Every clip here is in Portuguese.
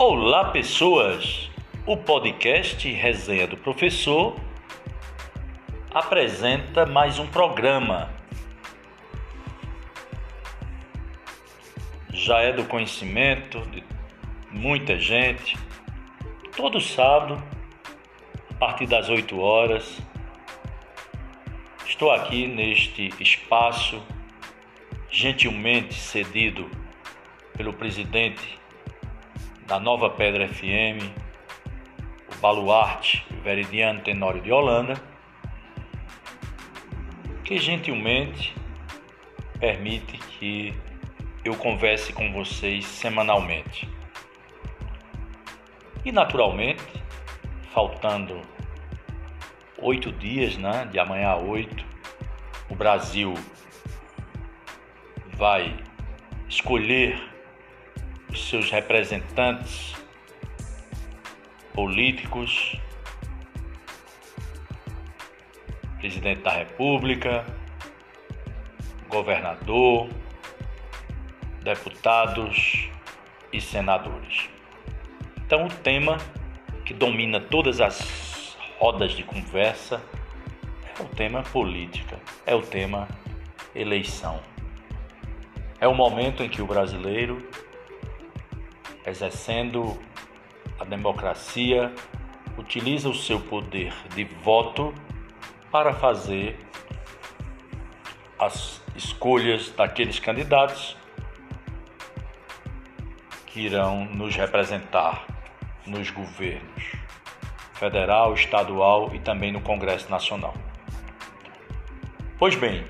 Olá, pessoas! O podcast Resenha do Professor apresenta mais um programa. Já é do conhecimento de muita gente. Todo sábado, a partir das 8 horas, estou aqui neste espaço gentilmente cedido pelo presidente da Nova Pedra FM, o Baluarte Veridiano Tenório de Holanda, que gentilmente permite que eu converse com vocês semanalmente. E naturalmente, faltando oito dias, né, de amanhã a oito, o Brasil vai escolher seus representantes políticos, presidente da República, governador, deputados e senadores. Então, o tema que domina todas as rodas de conversa é o tema política, é o tema eleição. É o momento em que o brasileiro, exercendo a democracia, utiliza o seu poder de voto para fazer as escolhas daqueles candidatos que irão nos representar nos governos federal, estadual e também no Congresso Nacional. Pois bem,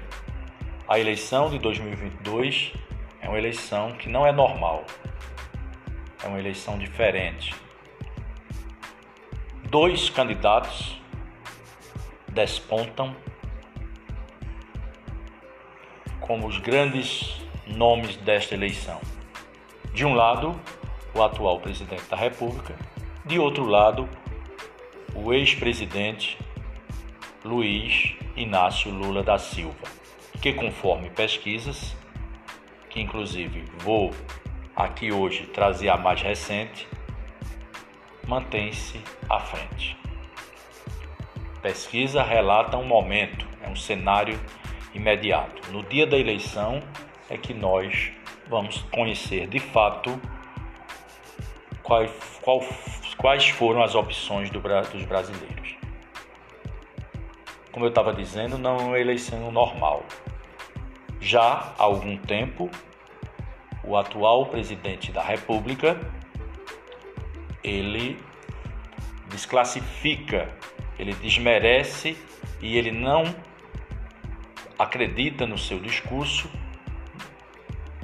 a eleição de 2022 é uma eleição que não é normal. É uma eleição diferente. Dois candidatos despontam como os grandes nomes desta eleição. De um lado, o atual presidente da República, de outro lado, o ex-presidente Luiz Inácio Lula da Silva que, conforme pesquisas, que inclusive vou aqui hoje trazer a mais recente, mantém-se à frente. Pesquisa relata um momento, é um cenário imediato. No dia da eleição é que nós vamos conhecer de fato quais, quais foram as opções do, dos brasileiros. Como eu estava dizendo, não é uma eleição normal. Já há algum tempo, o atual presidente da República ele desclassifica, ele desmerece e ele não acredita no seu discurso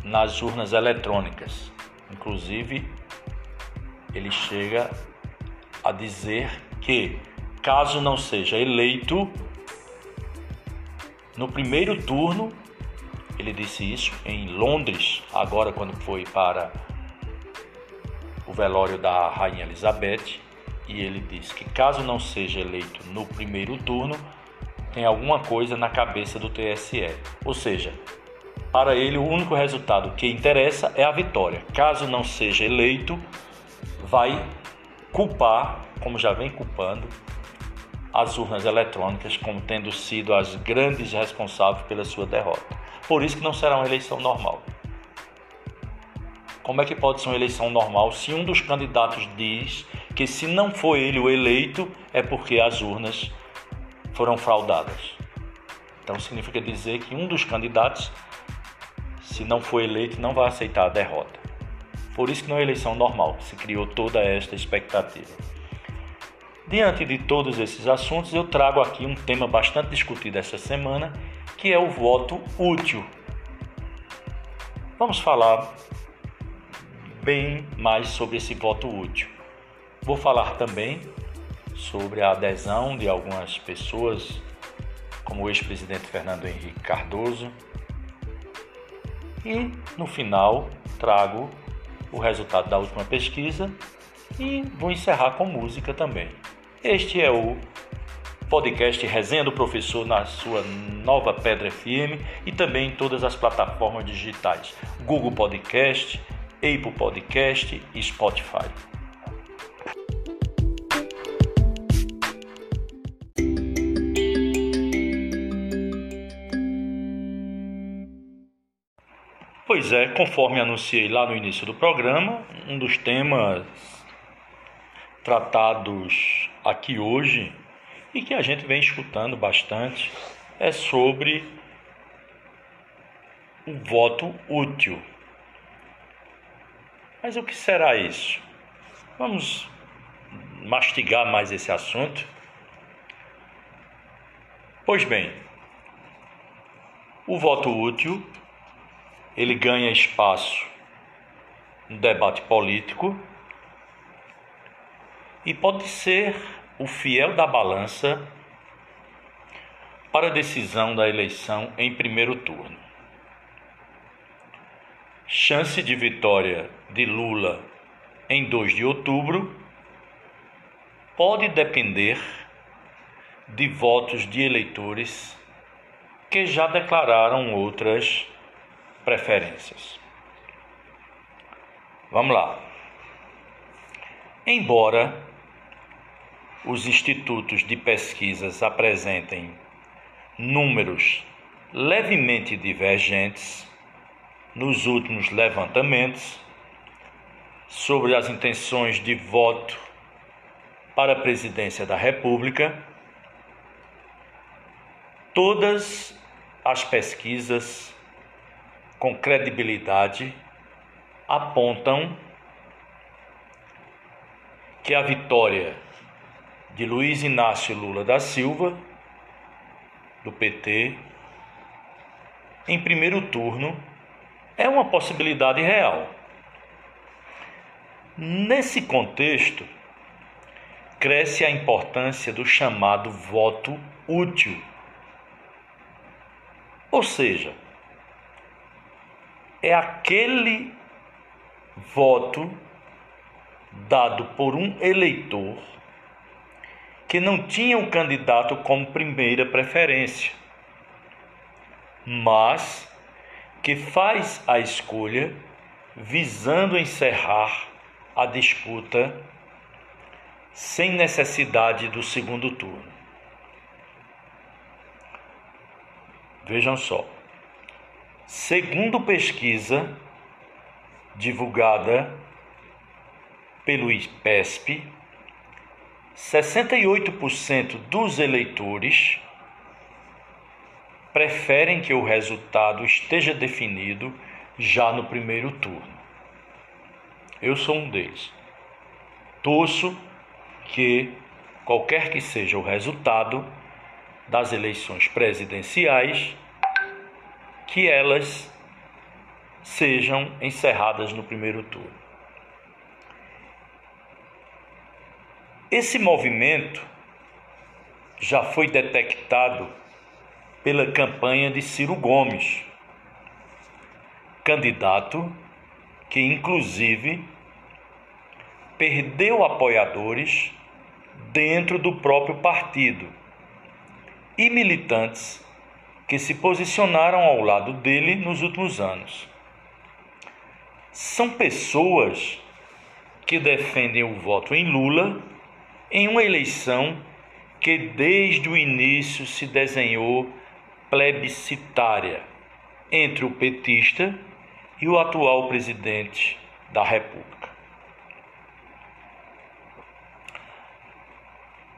nas urnas eletrônicas. Inclusive, ele chega a dizer que, caso não seja eleito, no primeiro turno ele disse isso em Londres, agora quando foi para o velório da Rainha Elizabeth, e ele disse que caso não seja eleito no primeiro turno, tem alguma coisa na cabeça do TSE. Ou seja, para ele o único resultado que interessa é a vitória. Caso não seja eleito, vai culpar, como já vem culpando, as urnas eletrônicas como tendo sido as grandes responsáveis pela sua derrota. Por isso que não será uma eleição normal. Como é que pode ser uma eleição normal se um dos candidatos diz que se não foi ele o eleito é porque as urnas foram fraudadas? Então significa dizer que um dos candidatos, se não foi eleito, não vai aceitar a derrota. Por isso que não é eleição normal, se criou toda esta expectativa. Diante de todos esses assuntos, eu trago aqui um tema bastante discutido essa semana, que é o voto útil. Vamos falar bem mais sobre esse voto útil. Vou falar também sobre a adesão de algumas pessoas, como o ex-presidente Fernando Henrique Cardoso. E no final trago o resultado da última pesquisa e vou encerrar com música também. Este é o podcast Resenha do Professor na sua nova Pedra FM e também em todas as plataformas digitais: Google Podcast, Apple Podcast e Spotify. Pois é, conforme anunciei lá no início do programa, um dos temas tratados aqui hoje e que a gente vem escutando bastante é sobre o voto útil. Mas o que será isso? Vamos mastigar mais esse assunto. Pois bem, o voto útil ele ganha espaço no debate político e pode ser o fiel da balança para a decisão da eleição em primeiro turno. Chance de vitória de Lula em 2 de outubro pode depender de votos de eleitores que já declararam outras preferências. Vamos lá. Embora os institutos de pesquisas apresentem números levemente divergentes nos últimos levantamentos sobre as intenções de voto para a presidência da República, todas as pesquisas com credibilidade apontam que a vitória de Luiz Inácio Lula da Silva, do PT, em primeiro turno, é uma possibilidade real. Nesse contexto, cresce a importância do chamado voto útil. Ou seja, é aquele voto dado por um eleitor que não tinha um candidato como primeira preferência, mas que faz a escolha visando encerrar a disputa sem necessidade do segundo turno. Vejam só. Segundo pesquisa divulgada pelo IPESP, 68% dos eleitores preferem que o resultado esteja definido já no primeiro turno. Eu sou um deles. Torço que, qualquer que seja o resultado das eleições presidenciais, que elas sejam encerradas no primeiro turno. Esse movimento já foi detectado pela campanha de Ciro Gomes, candidato que, inclusive, perdeu apoiadores dentro do próprio partido e militantes que se posicionaram ao lado dele nos últimos anos. São pessoas que defendem o voto em Lula em uma eleição que desde o início se desenhou plebiscitária entre o petista e o atual presidente da República.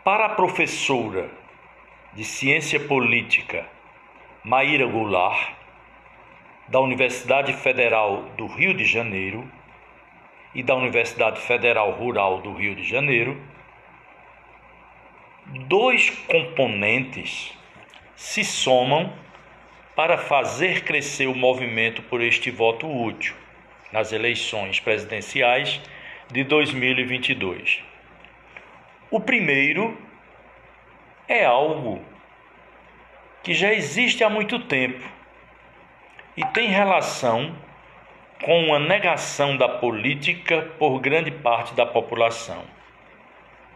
Para a professora de Ciência Política Maíra Goulart, da Universidade Federal do Rio de Janeiro e da Universidade Federal Rural do Rio de Janeiro, dois componentes se somam para fazer crescer o movimento por este voto útil nas eleições presidenciais de 2022. O primeiro é algo que já existe há muito tempo e tem relação com a negação da política por grande parte da população.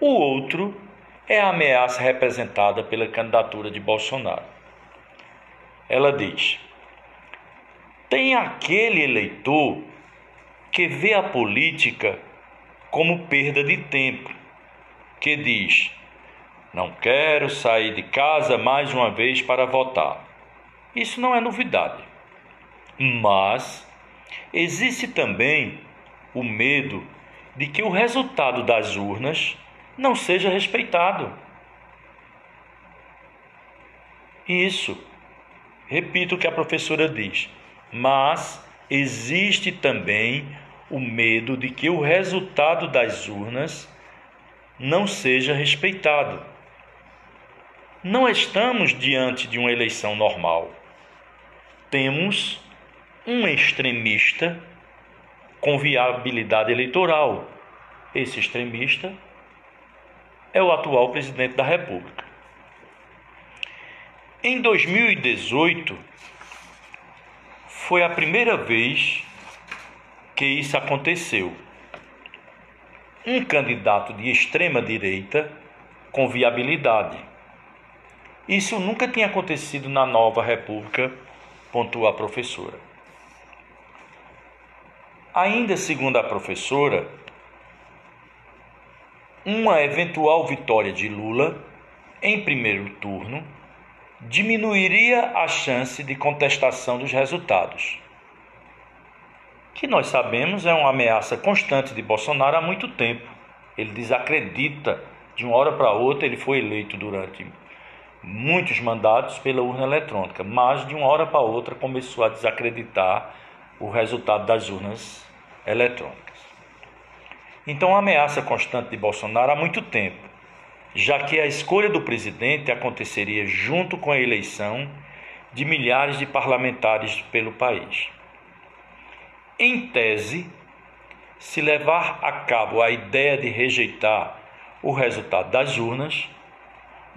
O outro é a ameaça representada pela candidatura de Bolsonaro. Ela diz: tem aquele eleitor que vê a política como perda de tempo, que diz: não quero sair de casa mais uma vez para votar. Isso não é novidade. Mas Existe também o medo de que o resultado das urnas não seja respeitado. Isso, repito o que a professora diz, mas existe também o medo de que o resultado das urnas não seja respeitado. Não estamos diante de uma eleição normal. Temos um extremista com viabilidade eleitoral. Esse extremista é o atual presidente da República. Em 2018, foi a primeira vez que isso aconteceu. Um candidato de extrema direita com viabilidade. Isso nunca tinha acontecido na nova República, pontua a professora. Ainda segundo a professora, uma eventual vitória de Lula em primeiro turno diminuiria a chance de contestação dos resultados, que nós sabemos é uma ameaça constante de Bolsonaro há muito tempo. Ele desacredita de uma hora para outra, ele foi eleito durante muitos mandatos pela urna eletrônica, mas de uma hora para outra começou a desacreditar o resultado das urnas eletrônicas. Então, a ameaça constante de Bolsonaro há muito tempo, já que a escolha do presidente aconteceria junto com a eleição de milhares de parlamentares pelo país. Em tese, se levar a cabo a ideia de rejeitar o resultado das urnas,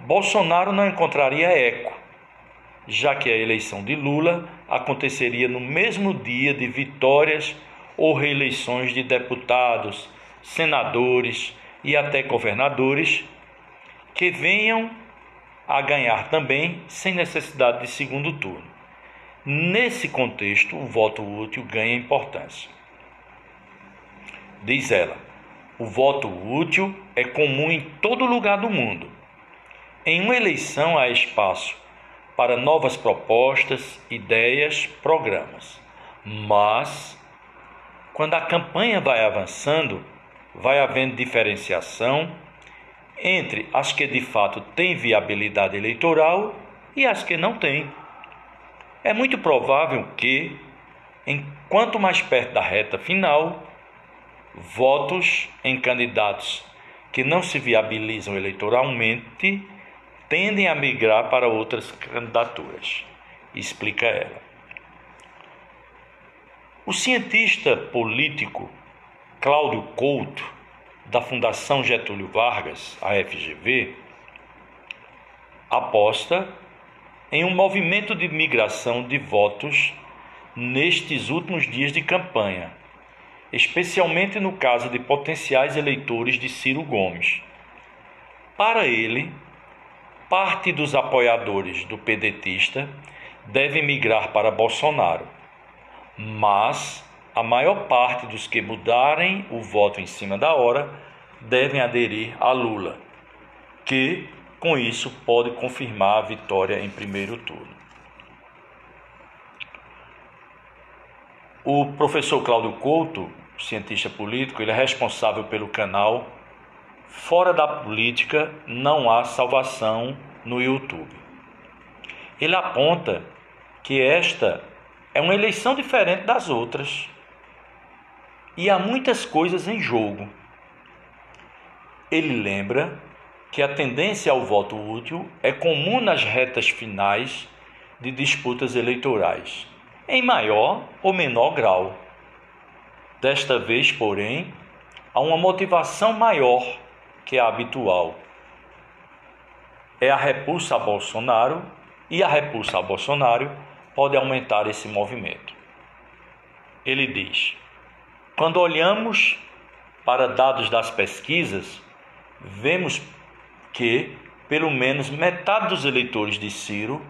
Bolsonaro não encontraria eco, já que a eleição de Lula aconteceria no mesmo dia de vitórias ou reeleições de deputados, senadores e até governadores que venham a ganhar também sem necessidade de segundo turno. Nesse contexto, o voto útil ganha importância. Diz ela: o voto útil é comum em todo lugar do mundo. Em uma eleição há espaço para novas propostas, ideias, programas. Mas, quando a campanha vai avançando, vai havendo diferenciação entre as que de fato têm viabilidade eleitoral e as que não têm. É muito provável que, enquanto mais perto da reta final, votos em candidatos que não se viabilizam eleitoralmente tendem a migrar para outras candidaturas, explica ela. O cientista político Cláudio Couto, da Fundação Getúlio Vargas, a FGV, aposta em um movimento de migração de votos nestes últimos dias de campanha, especialmente no caso de potenciais eleitores de Ciro Gomes. Para ele, parte dos apoiadores do pedetista deve migrar para Bolsonaro, mas a maior parte dos que mudarem o voto em cima da hora devem aderir a Lula, que com isso pode confirmar a vitória em primeiro turno. O professor Cláudio Couto, cientista político, ele é responsável pelo canal Fora da Política Não Há Salvação no YouTube. Ele aponta que esta é uma eleição diferente das outras e há muitas coisas em jogo. Ele lembra que a tendência ao voto útil é comum nas retas finais de disputas eleitorais, em maior ou menor grau. Desta vez, porém, há uma motivação maior que a habitual. É a repulsa a Bolsonaro e a repulsa a Bolsonaro pode aumentar esse movimento. Ele diz: quando olhamos para dados das pesquisas, vemos que pelo menos metade dos eleitores de Ciro,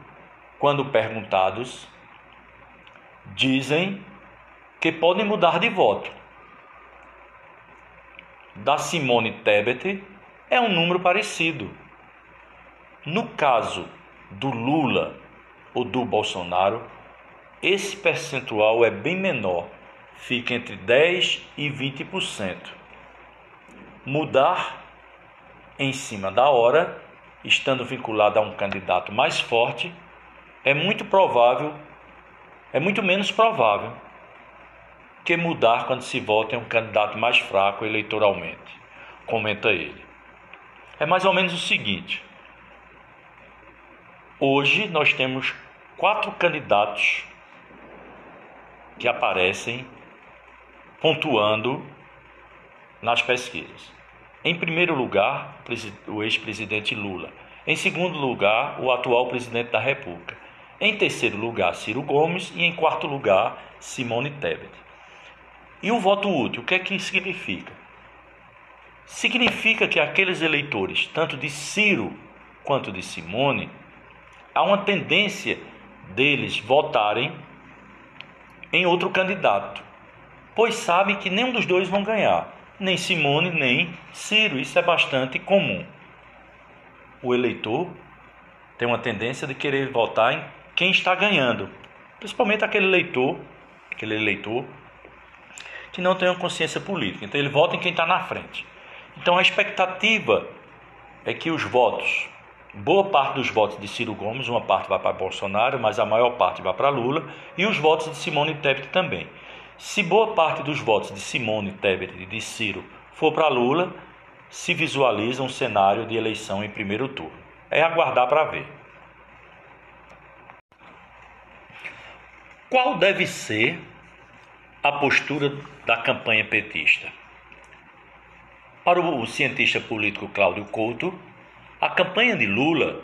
quando perguntados, dizem que podem mudar de voto. Da Simone Tebet é um número parecido. No caso do Lula ou do Bolsonaro, esse percentual é bem menor fica entre 10 e 20%. Mudar em cima da hora, estando vinculado a um candidato mais forte, é muito provável, é muito menos provável que mudar quando se vota em um candidato mais fraco eleitoralmente, comenta ele. É mais ou menos o seguinte: hoje nós temos quatro candidatos que aparecem pontuando nas pesquisas. Em primeiro lugar, o ex-presidente Lula. Em segundo lugar, o atual presidente da República. Em terceiro lugar, Ciro Gomes. E em quarto lugar, Simone Tebet. E o voto útil, o que é que significa? Significa que aqueles eleitores, tanto de Ciro quanto de Simone, há uma tendência deles votarem em outro candidato pois sabem que nenhum dos dois vão ganhar, nem Simone nem Ciro. Isso é bastante comum. O eleitor tem uma tendência de querer votar em quem está ganhando, principalmente aquele eleitor, aquele eleitor que não tem uma consciência política. Então ele vota em quem está na frente. Então a expectativa é que os votos, boa parte dos votos de Ciro Gomes, uma parte vai para Bolsonaro, mas a maior parte vai para Lula, e os votos de Simone Tebet também. Se boa parte dos votos de Simone Tebet e de Ciro for para Lula, se visualiza um cenário de eleição em primeiro turno. É aguardar para ver. Qual deve ser a postura da campanha petista? Para o cientista político Cláudio Couto, a campanha de Lula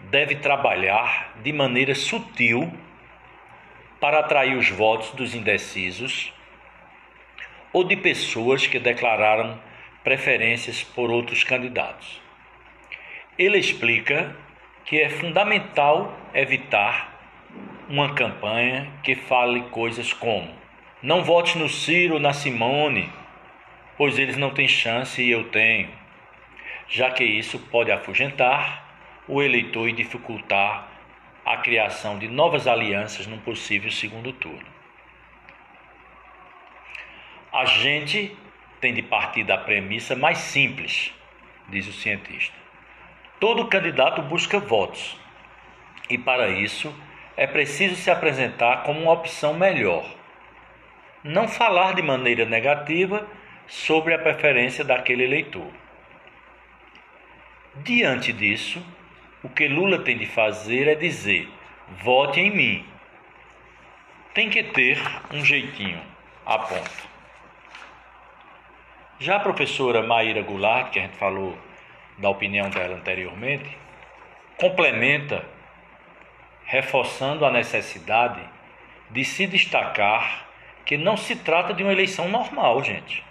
deve trabalhar de maneira sutil para atrair os votos dos indecisos ou de pessoas que declararam preferências por outros candidatos. Ele explica que é fundamental evitar uma campanha que fale coisas como: não vote no Ciro, na Simone, pois eles não têm chance e eu tenho, já que isso pode afugentar o eleitor e dificultar a criação de novas alianças num possível segundo turno. A gente tem de partir da premissa mais simples, diz o cientista. Todo candidato busca votos e, para isso, é preciso se apresentar como uma opção melhor. Não falar de maneira negativa sobre a preferência daquele eleitor. Diante disso, o que Lula tem de fazer é dizer: vote em mim. Tem que ter um jeitinho, aponta. Já a professora Maíra Goulart, que a gente falou da opinião dela anteriormente, complementa reforçando a necessidade de se destacar que não se trata de uma eleição normal, gente.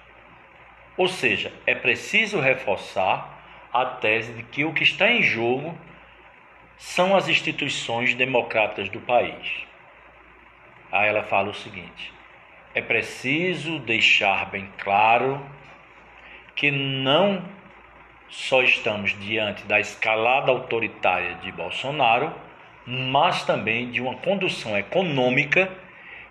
Ou seja, é preciso reforçar a tese de que o que está em jogo são as instituições democráticas do país. Aí ela fala o seguinte: é preciso deixar bem claro que não só estamos diante da escalada autoritária de Bolsonaro, mas também de uma condução econômica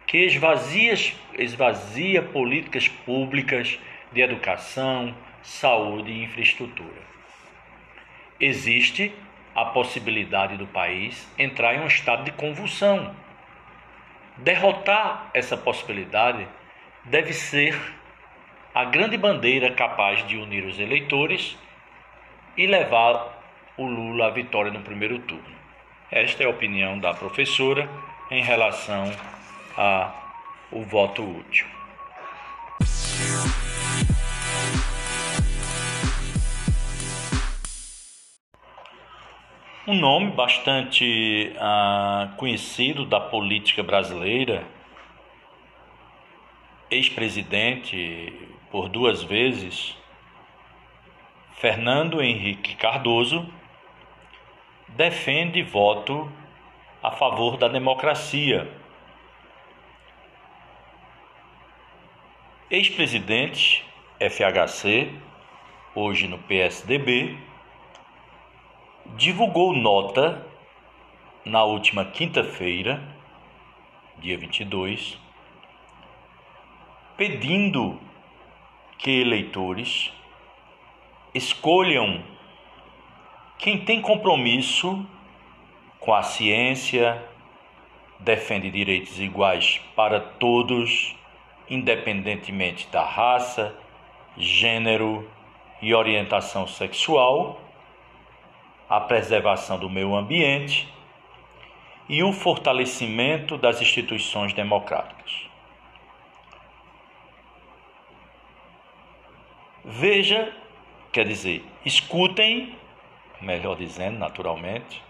que esvazia, esvazia políticas públicas de educação, saúde e infraestrutura. Existe a possibilidade do país entrar em um estado de convulsão. Derrotar essa possibilidade deve ser a grande bandeira capaz de unir os eleitores e levar o Lula à vitória no primeiro turno. Esta é a opinião da professora em relação ao voto útil. Um nome bastante ah, conhecido da política brasileira, ex-presidente por duas vezes, Fernando Henrique Cardoso, defende voto a favor da democracia. Ex-presidente FHC, hoje no PSDB, divulgou nota na última quinta-feira, dia 22, pedindo que eleitores escolham quem tem compromisso com a ciência, defende direitos iguais para todos, independentemente da raça, gênero e orientação sexual, a preservação do meio ambiente e o fortalecimento das instituições democráticas. Veja, quer dizer, escutem, melhor dizendo, naturalmente,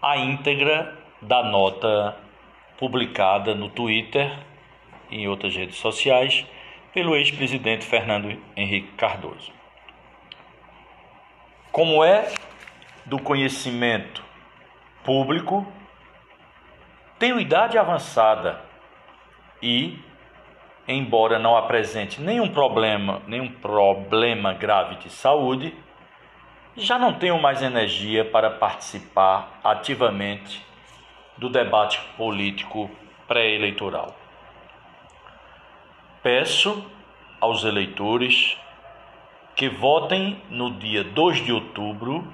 a íntegra da nota publicada no Twitter e em outras redes sociais pelo ex-presidente Fernando Henrique Cardoso. Como é do conhecimento público, tenho idade avançada e, embora não apresente nenhum problema, nenhum problema grave de saúde, já não tenho mais energia para participar ativamente do debate político pré-eleitoral. Peço aos eleitores que votem no dia 2 de outubro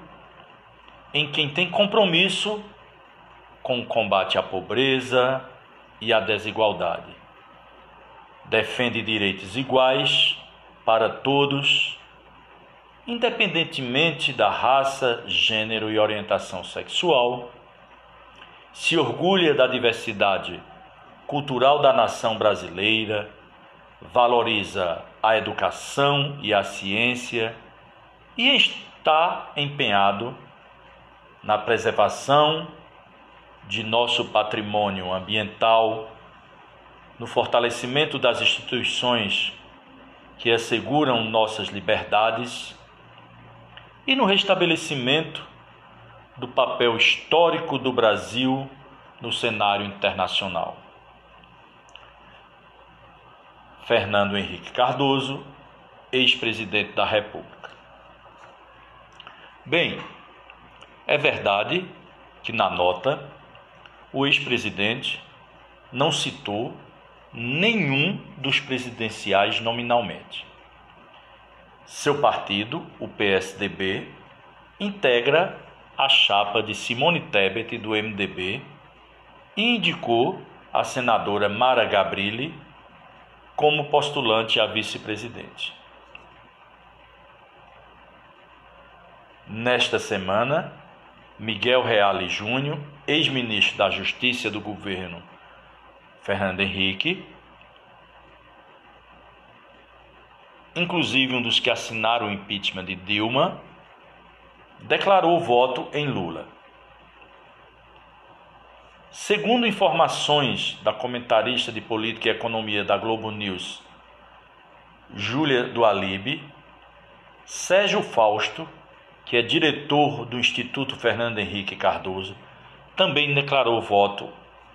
em quem tem compromisso com o combate à pobreza e à desigualdade. Defende direitos iguais para todos independentemente da raça, gênero e orientação sexual, se orgulha da diversidade cultural da nação brasileira, valoriza a educação e a ciência e está empenhado na preservação de nosso patrimônio ambiental, no fortalecimento das instituições que asseguram nossas liberdades e no restabelecimento do papel histórico do Brasil no cenário internacional. Fernando Henrique Cardoso, ex-presidente da República. Bem, é verdade que na nota o ex-presidente não citou nenhum dos presidenciais nominalmente. Seu partido, o PSDB, integra a chapa de Simone Tebet do MDB e indicou a senadora Mara Gabrilli como postulante a vice-presidente. Nesta semana, Miguel Reale Júnior, ex-ministro da Justiça do governo Fernando Henrique, inclusive um dos que assinaram o impeachment de Dilma, declarou voto em Lula. Segundo informações da comentarista de política e economia da Globo News, Júlia Dualib, Sérgio Fausto, que é diretor do Instituto Fernando Henrique Cardoso, também declarou voto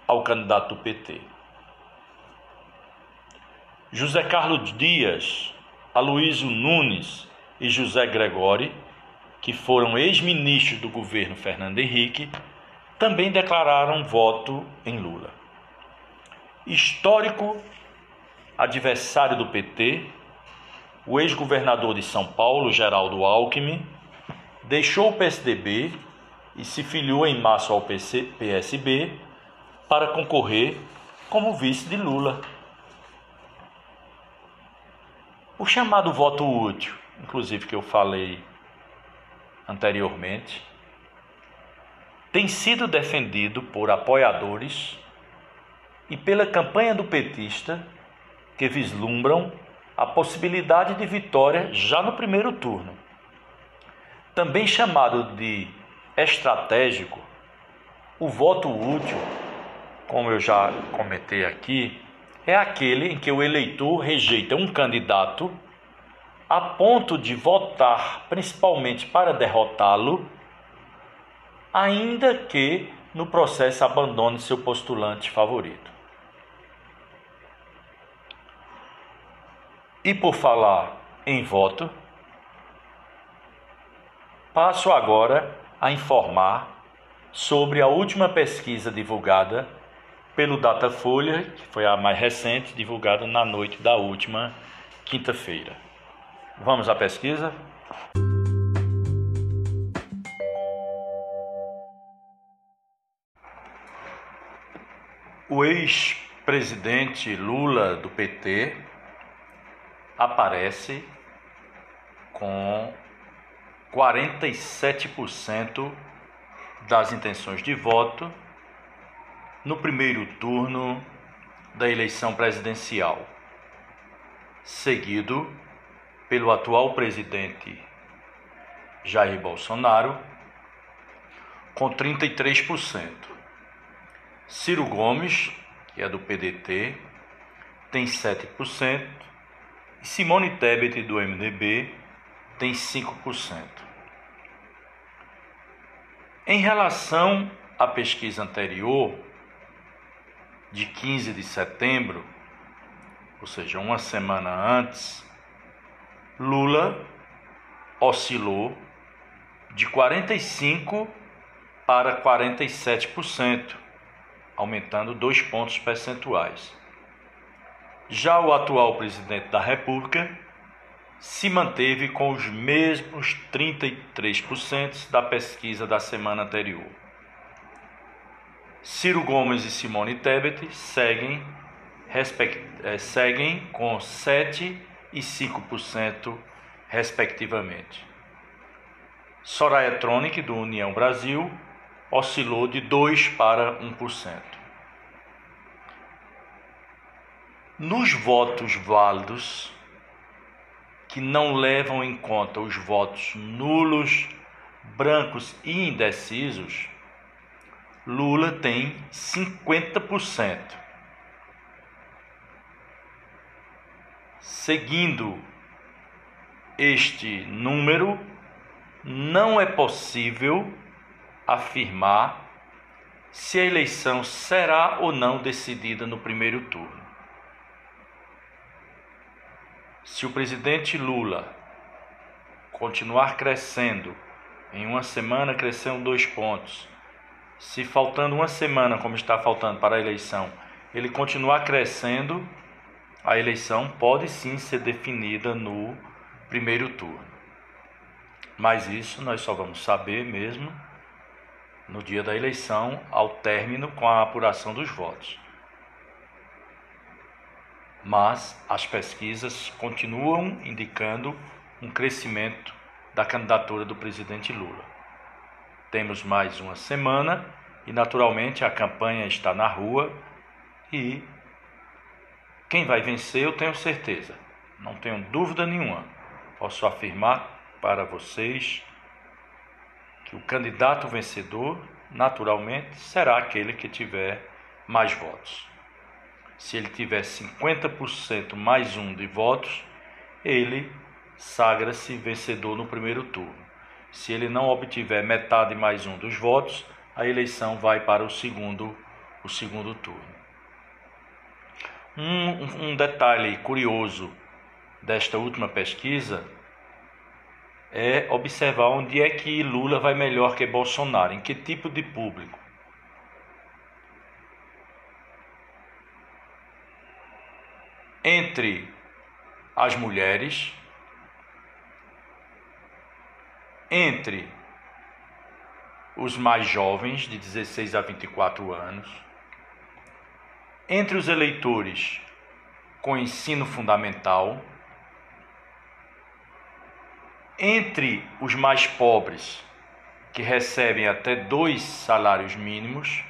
ao candidato do PT. José Carlos Dias, Aloysio Nunes e José Gregori, que foram ex-ministros do governo Fernando Henrique, também declararam voto em Lula. Histórico adversário do PT, o ex-governador de São Paulo, Geraldo Alckmin, deixou o PSDB e se filiou em março ao PSB para concorrer como vice de Lula. O chamado voto útil, inclusive que eu falei anteriormente, tem sido defendido por apoiadores e pela campanha do petista que vislumbram a possibilidade de vitória já no primeiro turno. Também chamado de estratégico, o voto útil, como eu já comentei aqui, é aquele em que o eleitor rejeita um candidato a ponto de votar principalmente para derrotá-lo, ainda que no processo abandone seu postulante favorito. E por falar em voto, passo agora a informar sobre a última pesquisa divulgada pelo Datafolha, que foi a mais recente, divulgada na noite da última quinta-feira. Vamos à pesquisa? O ex-presidente Lula do PT aparece com 47% das intenções de voto no primeiro turno da eleição presidencial, seguido pelo atual presidente Jair Bolsonaro, com 33%. Ciro Gomes, que é do PDT, tem 7%, e Simone Tebet, do MDB, tem 5%. Em relação à pesquisa anterior, de 15 de setembro, ou seja, uma semana antes, Lula oscilou de 45% para 47%, aumentando dois pontos percentuais. Já o atual presidente da República se manteve com os mesmos 33% da pesquisa da semana anterior. Ciro Gomes e Simone Tebet seguem, respect, eh, seguem com 7% e 5%, respectivamente. Soraya Tronic, do União Brasil, oscilou de 2% para 1%. Nos votos válidos, que não levam em conta os votos nulos, brancos e indecisos, Lula tem 50%. Seguindo este número, não é possível afirmar se a eleição será ou não decidida no primeiro turno. Se o presidente Lula continuar crescendo, em uma semana cresceram dois pontos, se faltando uma semana, como está faltando para a eleição, ele continuar crescendo, a eleição pode sim ser definida no primeiro turno. Mas isso nós só vamos saber mesmo no dia da eleição, ao término com a apuração dos votos. Mas as pesquisas continuam indicando um crescimento da candidatura do presidente Lula. Temos mais uma semana e, naturalmente, a campanha está na rua e quem vai vencer eu tenho certeza, não tenho dúvida nenhuma. Posso afirmar para vocês que o candidato vencedor, naturalmente, será aquele que tiver mais votos. Se ele tiver 50% mais um de votos, ele sagra-se vencedor no primeiro turno. Se ele não obtiver metade mais um dos votos, a eleição vai para o segundo, o segundo turno. Um, um detalhe curioso desta última pesquisa é observar onde é que Lula vai melhor que Bolsonaro, em que tipo de público. Entre as mulheres, entre os mais jovens, de 16 a 24 anos, entre os eleitores com ensino fundamental, entre os mais pobres, que recebem até dois salários mínimos,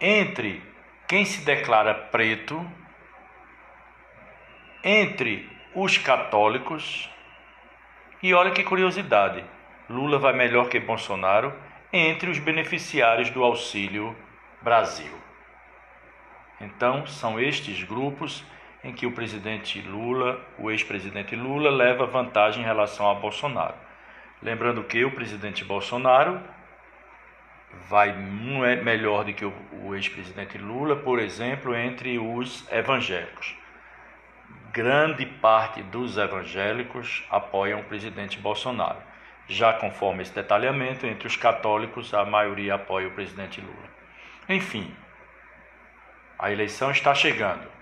entre quem se declara preto, entre os católicos e olha que curiosidade: Lula vai melhor que Bolsonaro entre os beneficiários do Auxílio Brasil. Então, são estes grupos em que o presidente Lula, o ex-presidente Lula, leva vantagem em relação a Bolsonaro. Lembrando que o presidente Bolsonaro vai é melhor do que o ex-presidente Lula, por exemplo, entre os evangélicos grande parte dos evangélicos apoiam o presidente Bolsonaro. Já conforme esse detalhamento, entre os católicos, a maioria apoia o presidente Lula. Enfim, A eleição está chegando.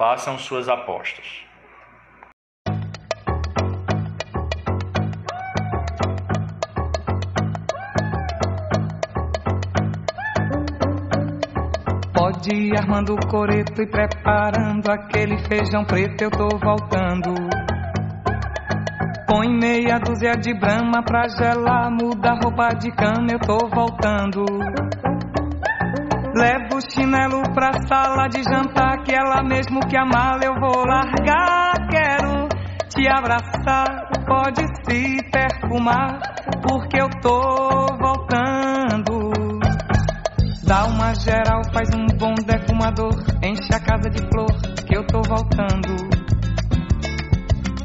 Façam suas apostas. Pode ir armando o coreto e preparando aquele feijão preto, eu tô voltando. Põe meia dúzia de brama pra gelar, muda roupa de cama, eu tô voltando. Levo o chinelo pra sala de jantar, que ela mesmo que a mala eu vou largar. Quero te abraçar, pode se perfumar, porque eu tô voltando. Dá uma geral, faz um bom defumador, enche a casa de flor, que eu tô voltando.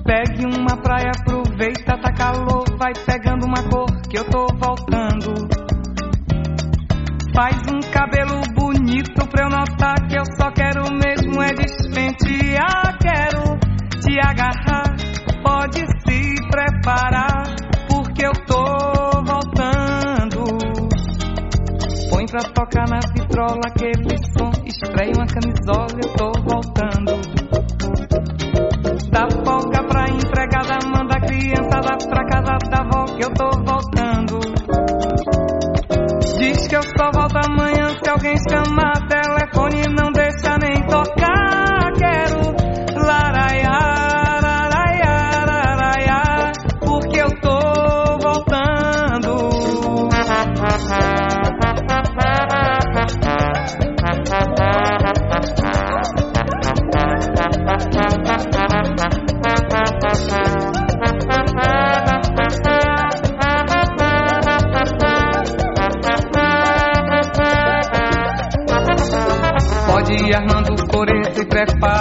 Pegue uma praia, aproveita, tá calor, vai pegando uma cor, que eu tô voltando. Faz um cabelo bonito pra eu notar que eu só quero mesmo é despentear. Quero te agarrar, pode se preparar, porque eu tô voltando. Põe pra tocar na vitrola aquele som, estreia uma camisola, eu tô voltando. Dá folga pra empregada, manda a criançada pra casa da avó que eu tô voltando. Diz que eu só volto amanhã se alguém chamar telefone não coreto e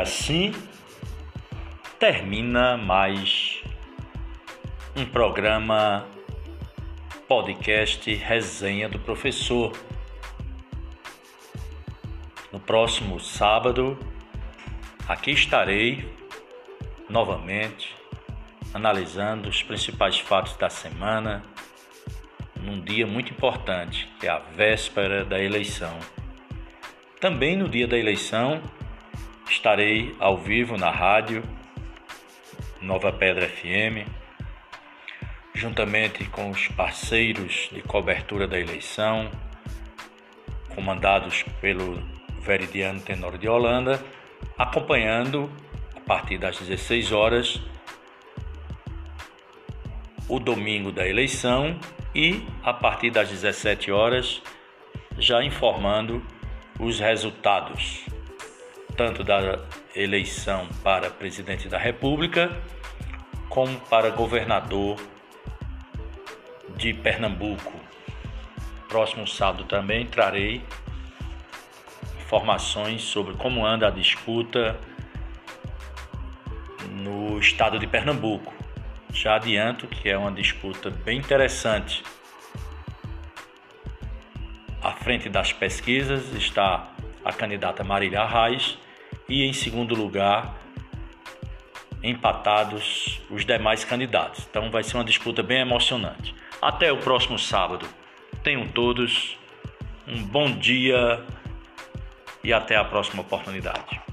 assim termina mais um programa podcast Resenha do Professor. No próximo sábado, aqui estarei novamente analisando os principais fatos da semana num dia muito importante, que é a véspera da eleição. Também no dia da eleição, estarei ao vivo na rádio Nova Pedra FM, juntamente com os parceiros de cobertura da eleição, comandados pelo Veridiano Tenor de Holanda, acompanhando a partir das 16 horas o domingo da eleição e a partir das 17 horas já informando os resultados tanto da eleição para presidente da República como para governador de Pernambuco. Próximo sábado também trarei informações sobre como anda a disputa no estado de Pernambuco. Já adianto que é uma disputa bem interessante. À frente das pesquisas está a candidata Marília Reis e em segundo lugar empatados os demais candidatos. Então vai ser uma disputa bem emocionante. Até o próximo sábado. Tenham todos um bom dia e até a próxima oportunidade.